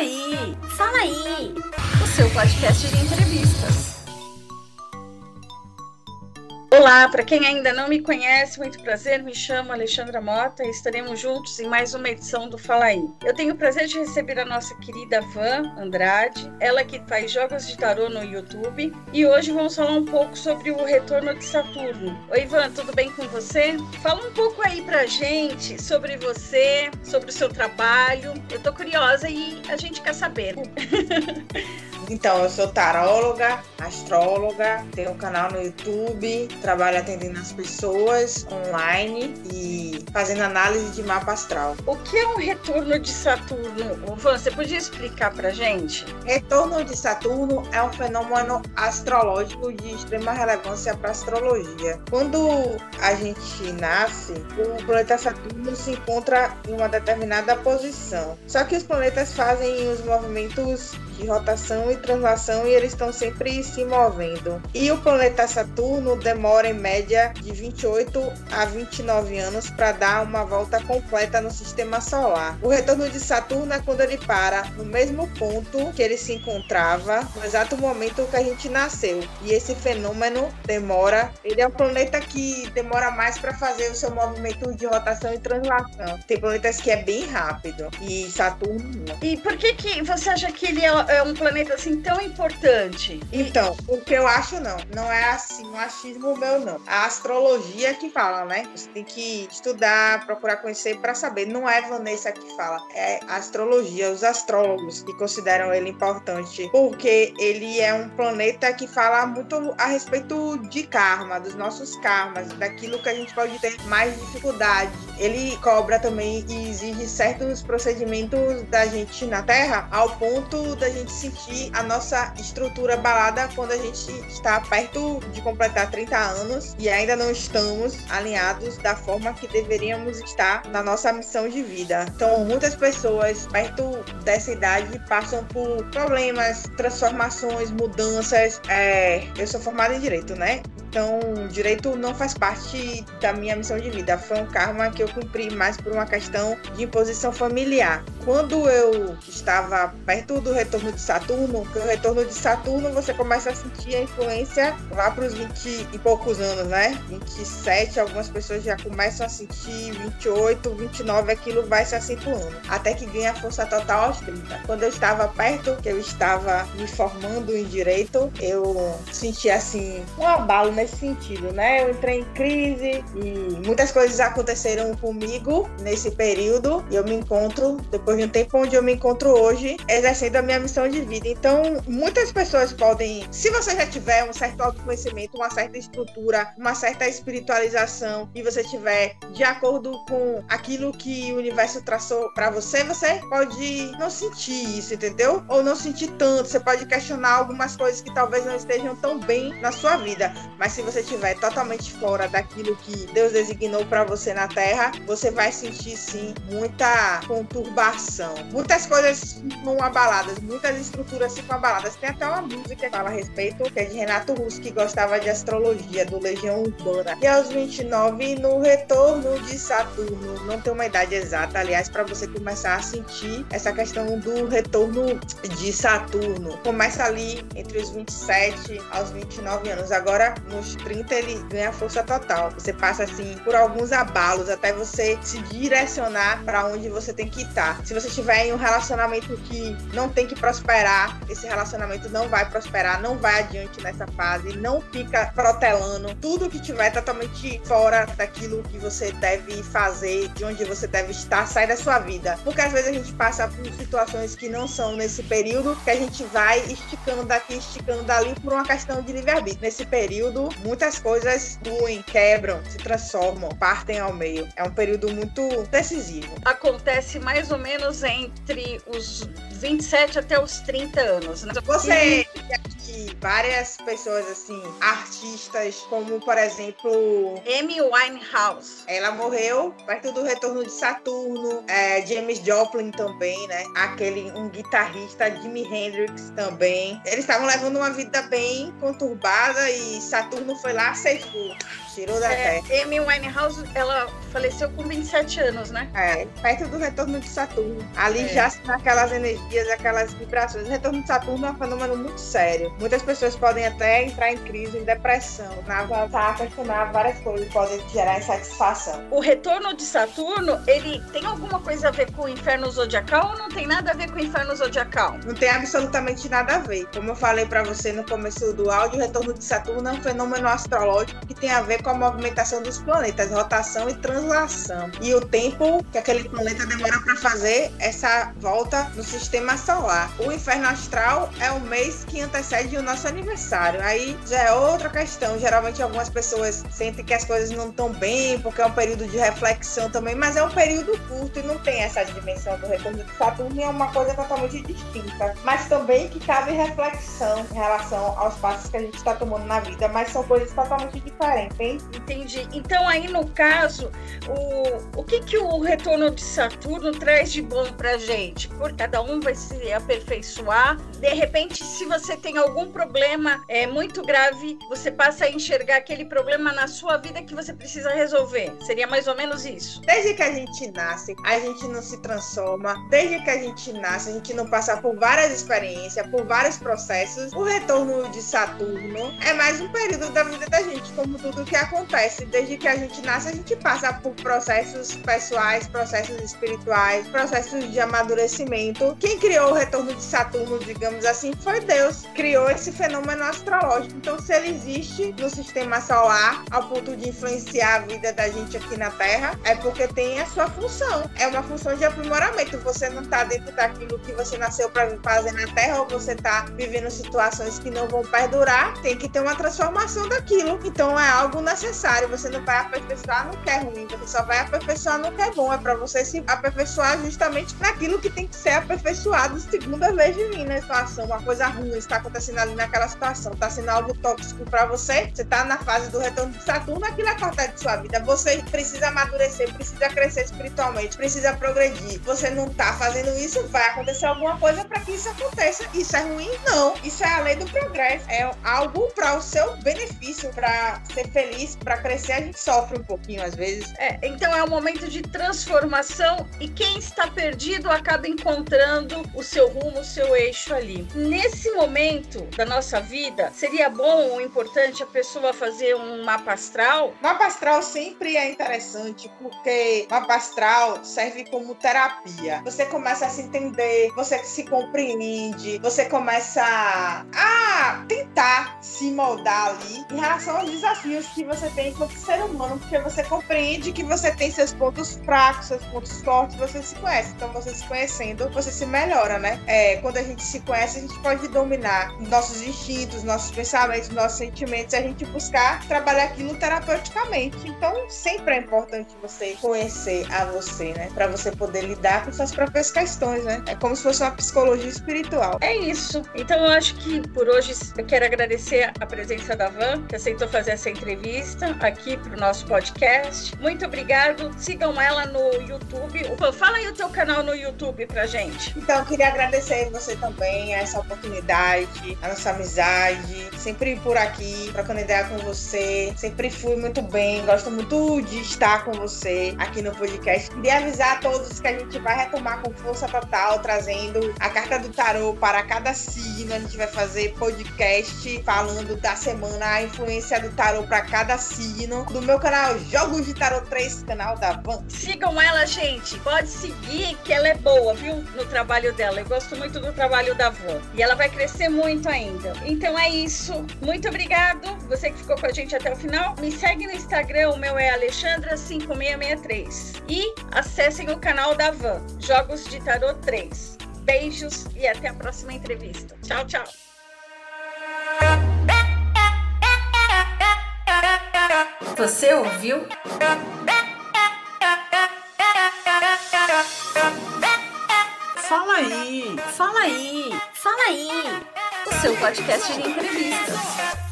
aí, fala aí, o seu podcast de entrevistas. Olá, para quem ainda não me conhece, muito prazer, me chamo Alexandra Mota e estaremos juntos em mais uma edição do Fala Aí. Eu tenho o prazer de receber a nossa querida Van Andrade, ela que faz jogos de tarô no YouTube, e hoje vamos falar um pouco sobre o retorno de Saturno. Oi, Van, tudo bem com você? Fala um pouco aí pra gente sobre você, sobre o seu trabalho. Eu tô curiosa e a gente quer saber. Então, eu sou taróloga, astróloga, tenho um canal no YouTube, trabalho atendendo as pessoas online e fazendo análise de mapa astral. O que é um retorno de Saturno? Van, você podia explicar pra gente? Retorno de Saturno é um fenômeno astrológico de extrema relevância para a astrologia. Quando a gente nasce, o planeta Saturno se encontra em uma determinada posição. Só que os planetas fazem os movimentos de rotação e translação e eles estão sempre se movendo. E o planeta Saturno demora em média de 28 a 29 anos para dar uma volta completa no sistema solar. O retorno de Saturno é quando ele para no mesmo ponto que ele se encontrava no exato momento que a gente nasceu. E esse fenômeno demora, ele é um planeta que demora mais para fazer o seu movimento de rotação e translação. Tem planetas que é bem rápido e Saturno não. E por que que você acha que ele é é um planeta assim tão importante? Então, o que eu acho não, não é assim um achismo meu não. A astrologia que fala, né? Você tem que estudar, procurar conhecer para saber. Não é Vanessa que fala, é a astrologia, os astrólogos que consideram ele importante, porque ele é um planeta que fala muito a respeito de karma, dos nossos karmas, daquilo que a gente pode ter mais dificuldade. Ele cobra também e exige certos procedimentos da gente na Terra ao ponto da gente sentir a nossa estrutura abalada quando a gente está perto de completar 30 anos e ainda não estamos alinhados da forma que deveríamos estar na nossa missão de vida. Então, muitas pessoas perto dessa idade passam por problemas, transformações, mudanças. É, eu sou formada em direito, né? Então, direito não faz parte da minha missão de vida. Foi um karma que eu cumpri mais por uma questão de imposição familiar. Quando eu estava perto do retorno de Saturno, que o retorno de Saturno você começa a sentir a influência lá para os 20 e poucos anos, né? 27, algumas pessoas já começam a sentir 28, 29, aquilo vai se acentuando. Até que ganha força total aos 30. Quando eu estava perto, que eu estava me formando em direito, eu senti assim um abalo nesse sentido, né? Eu entrei em crise e muitas coisas aconteceram comigo nesse período e eu me encontro, depois de um tempo onde eu me encontro hoje, exercendo a minha missão de vida. Então, muitas pessoas podem, se você já tiver um certo autoconhecimento, uma certa estrutura, uma certa espiritualização e você tiver de acordo com aquilo que o universo traçou para você, você pode não sentir isso, entendeu? Ou não sentir tanto, você pode questionar algumas coisas que talvez não estejam tão bem na sua vida, mas mas se você estiver totalmente fora daquilo que Deus designou para você na Terra, você vai sentir sim muita conturbação. Muitas coisas ficam abaladas, muitas estruturas ficam abaladas. Tem até uma música que fala a respeito, que é de Renato Russo, que gostava de astrologia, do Legião Urbana. E aos 29, no retorno de Saturno, não tem uma idade exata, aliás, para você começar a sentir essa questão do retorno de Saturno. Começa ali entre os 27 aos 29 anos. Agora, no nos 30 ele ganha força total. Você passa assim por alguns abalos até você se direcionar para onde você tem que estar. Se você estiver em um relacionamento que não tem que prosperar, esse relacionamento não vai prosperar, não vai adiante nessa fase, não fica protelando. Tudo que tiver totalmente fora daquilo que você deve fazer, de onde você deve estar, sai da sua vida. Porque às vezes a gente passa por situações que não são nesse período, que a gente vai esticando daqui, esticando dali por uma questão de livre-arbítrio. Nesse período, muitas coisas ruem, quebram, se transformam, partem ao meio. É um período muito decisivo. Acontece mais ou menos entre os 27 até os 30 anos. Né? Você que várias pessoas assim, artistas, como por exemplo Amy Winehouse. Ela morreu perto do retorno de Saturno. É, James Joplin também, né? Aquele um guitarrista, Jimi Hendrix também. Eles estavam levando uma vida bem conturbada e Saturno foi lá, ceifou, tirou da É, Terra. Amy Winehouse, ela faleceu com 27 anos, né? É, perto do retorno de Saturno. Ali É. já são aquelas energias, aquelas vibrações. O retorno de Saturno é um fenômeno muito sério. Muitas pessoas podem até entrar em crise, em depressão. Na tá a questionar várias coisas que podem gerar insatisfação. O retorno de Saturno, ele tem alguma coisa a ver com o inferno zodiacal ou não tem nada a ver com o inferno zodiacal? Não tem absolutamente nada a ver. Como eu falei pra você no começo do áudio, o retorno de Saturno é um fenômeno astrológico que tem a ver com a movimentação dos planetas, rotação e translação. E o tempo que aquele planeta demora para fazer essa volta no sistema solar. O inferno astral é o mês que antecede o nosso aniversário. Aí já é outra questão. Geralmente algumas pessoas sentem que as coisas não estão bem, porque é um período de reflexão também, mas é um período curto e não tem essa dimensão do retorno de Saturno é uma coisa totalmente distinta. Mas também que cabe reflexão em relação aos passos que a gente está tomando na vida, mas são coisas totalmente diferentes, hein? Entendi. Então aí no caso, o, o que que o retorno de Saturno traz de bom pra gente? Por cada um vai se aperfeiçoar. De repente, se você tem algum problema é muito grave, você passa a enxergar aquele problema na sua vida que você precisa resolver. Seria mais ou menos isso. Desde que a gente nasce, a gente não se transforma. Desde que a gente nasce, a gente não passa por várias experiências, por vários processos. O retorno de Saturno é mais um período da vida da gente, como tudo que acontece. Desde que a gente nasce, a gente passa por processos pessoais, processos espirituais, processos de amadurecimento. Quem criou o retorno de Saturno, digamos assim, foi Deus. Criou esse fenômeno astrológico. Então, se ele existe no sistema solar, ao ponto de influenciar a vida da gente aqui na Terra, é porque tem a sua função. É uma função de aprimoramento. Você não está dentro daquilo que você nasceu para fazer na Terra, ou você está vivendo situações que não vão perdurar, tem que ter uma transformação daquilo. Então é algo necessário. Você não vai aperfeiçoar no que é ruim, você só vai aperfeiçoar no que é bom. É para você se aperfeiçoar justamente naquilo que tem que ser aperfeiçoado segundo a lei divina. A situação, uma coisa ruim está acontecendo ali naquela situação, está sendo algo tóxico para você, você está na fase do retorno de Saturno, aquilo é parte de sua vida. Você precisa amadurecer, precisa crescer espiritualmente, precisa progredir. Você não tá fazendo isso, vai acontecer alguma coisa para que isso aconteça. Isso é ruim? Não. Isso é a lei do progresso. É algo para o seu benefício, para ser feliz, para crescer. A gente sofre um pouquinho às vezes. É, então é um momento de transformação e quem está perdido acaba encontrando o seu rumo, o seu eixo ali. Nesse momento da nossa vida, seria bom ou importante a pessoa fazer um mapa astral? Mapa astral sempre é interessante porque mapa astral serve como terapia. Você começa a se entender, você se compreende, você começa a tentar se moldar ali em relação aos desafios que você tem enquanto ser humano, porque você compreende que você tem seus pontos fracos, seus pontos fortes, você se conhece. Então, você se conhecendo, você se melhora, né? É, quando a gente se conhece, a gente pode dominar nossos instintos, nossos pensamentos, nossos sentimentos, e a gente buscar trabalhar aquilo terapeuticamente. Então, sempre é importante você conhecer a você, né? Para você poder lidar com suas próprias questões, né? É como se fosse uma psicologia espiritual. É isso. Então eu acho que por hoje eu quero agradecer a presença da Van, que aceitou fazer essa entrevista aqui para o nosso podcast. Muito obrigado. Sigam ela no YouTube. Van, fala aí o teu canal no YouTube pra gente. Então, eu queria agradecer você também, essa oportunidade, a nossa amizade. Sempre por aqui, trocando ideia com você. Sempre fui muito bem, gosto muito de estar com você aqui no podcast. Queria avisar a todos que a gente vai retomar com força total, trazendo a carta do tarô para cada signo. A gente vai fazer podcast falando da semana, a influência do tarô para cada signo. Do meu canal Jogos de Tarô 3, canal da Van. Sigam ela, gente. Pode seguir, que ela é boa, viu? No trabalho dela. Eu gosto muito do trabalho da Van. E ela vai crescer muito ainda. Então é isso. Muito obrigado. Você que ficou com a gente até o final. Me segue no Instagram. O meu é Alexandra5663. E acessem o canal da Van, Jogos de Tarô 3. Beijos e até a próxima entrevista. Tchau, tchau. Você ouviu? Fala aí, fala aí, fala aí. Seu podcast de entrevistas.